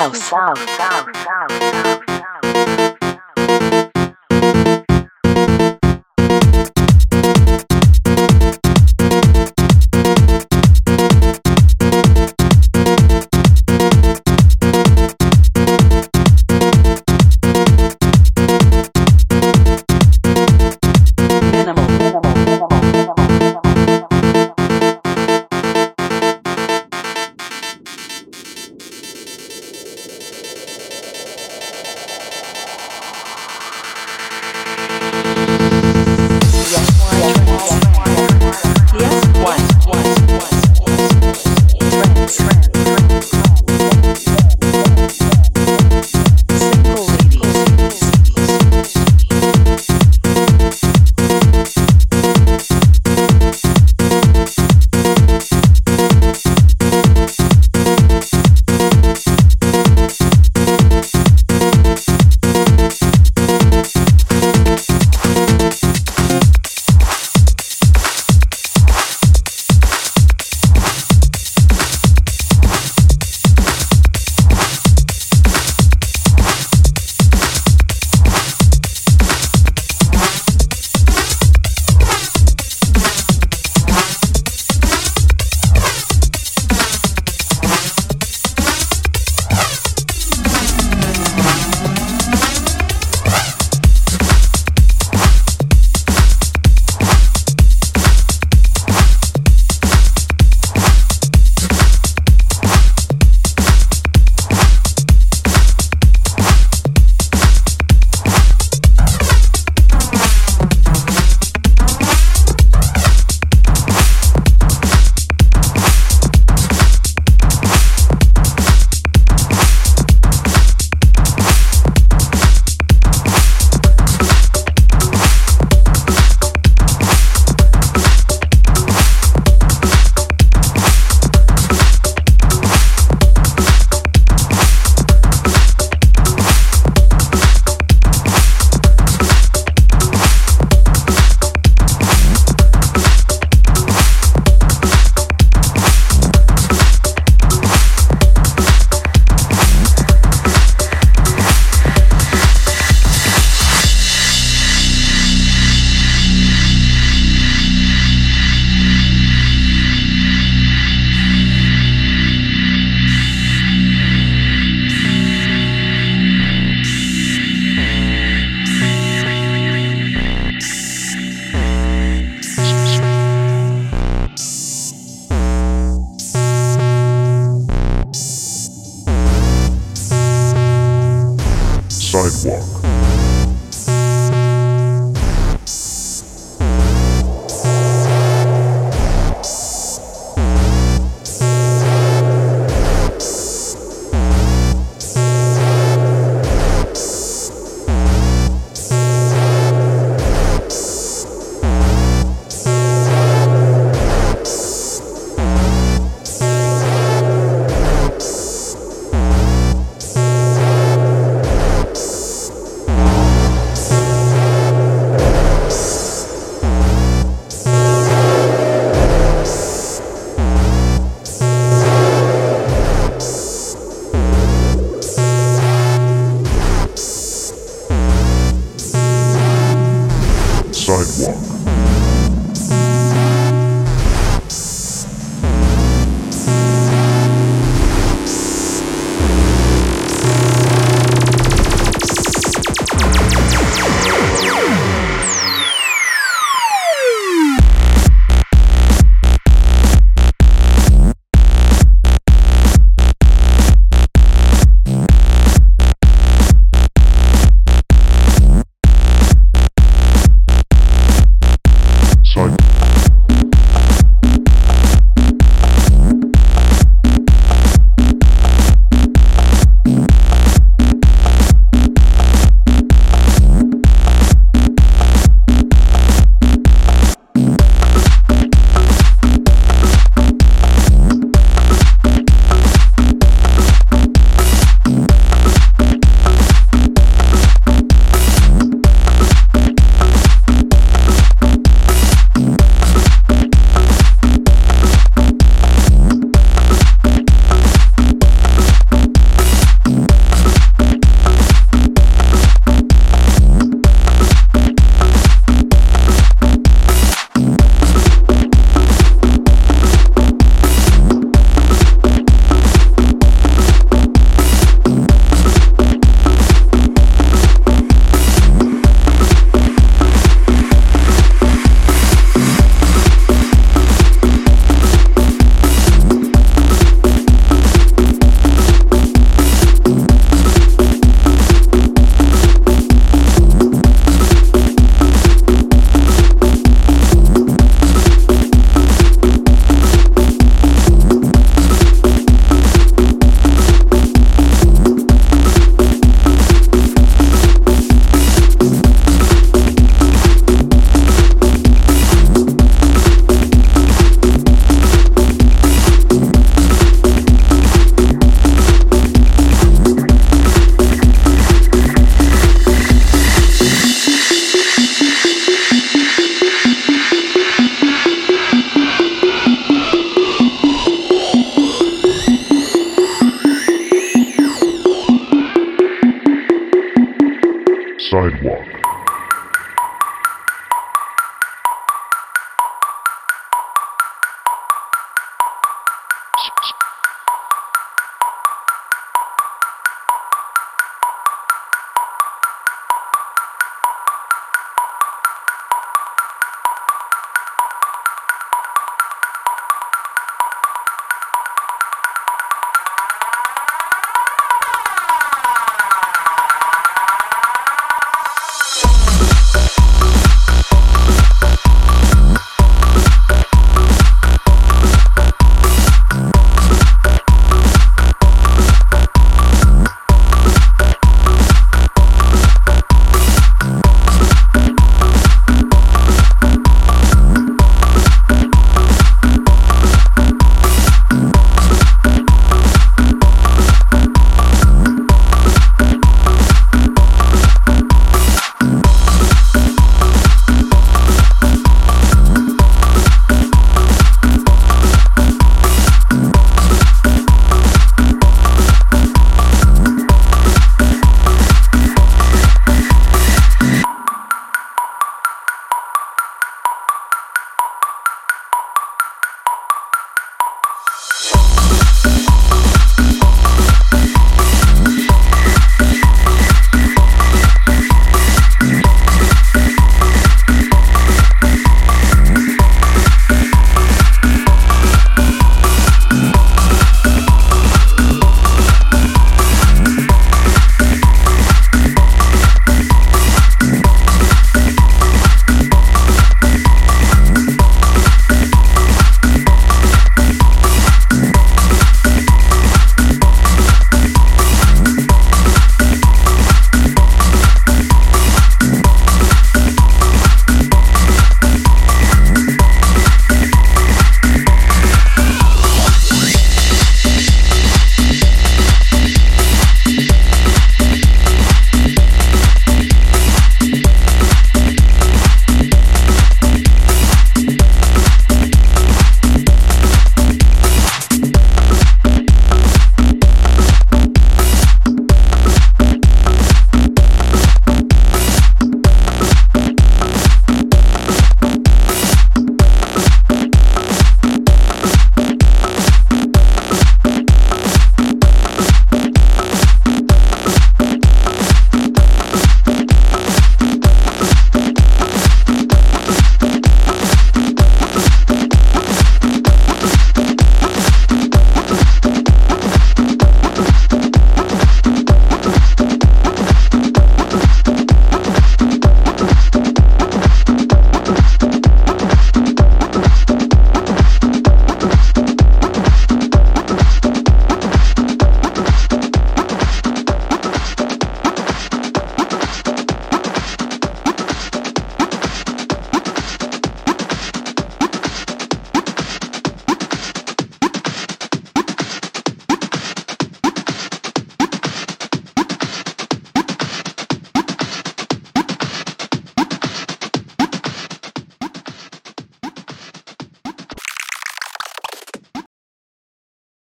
South. South. South.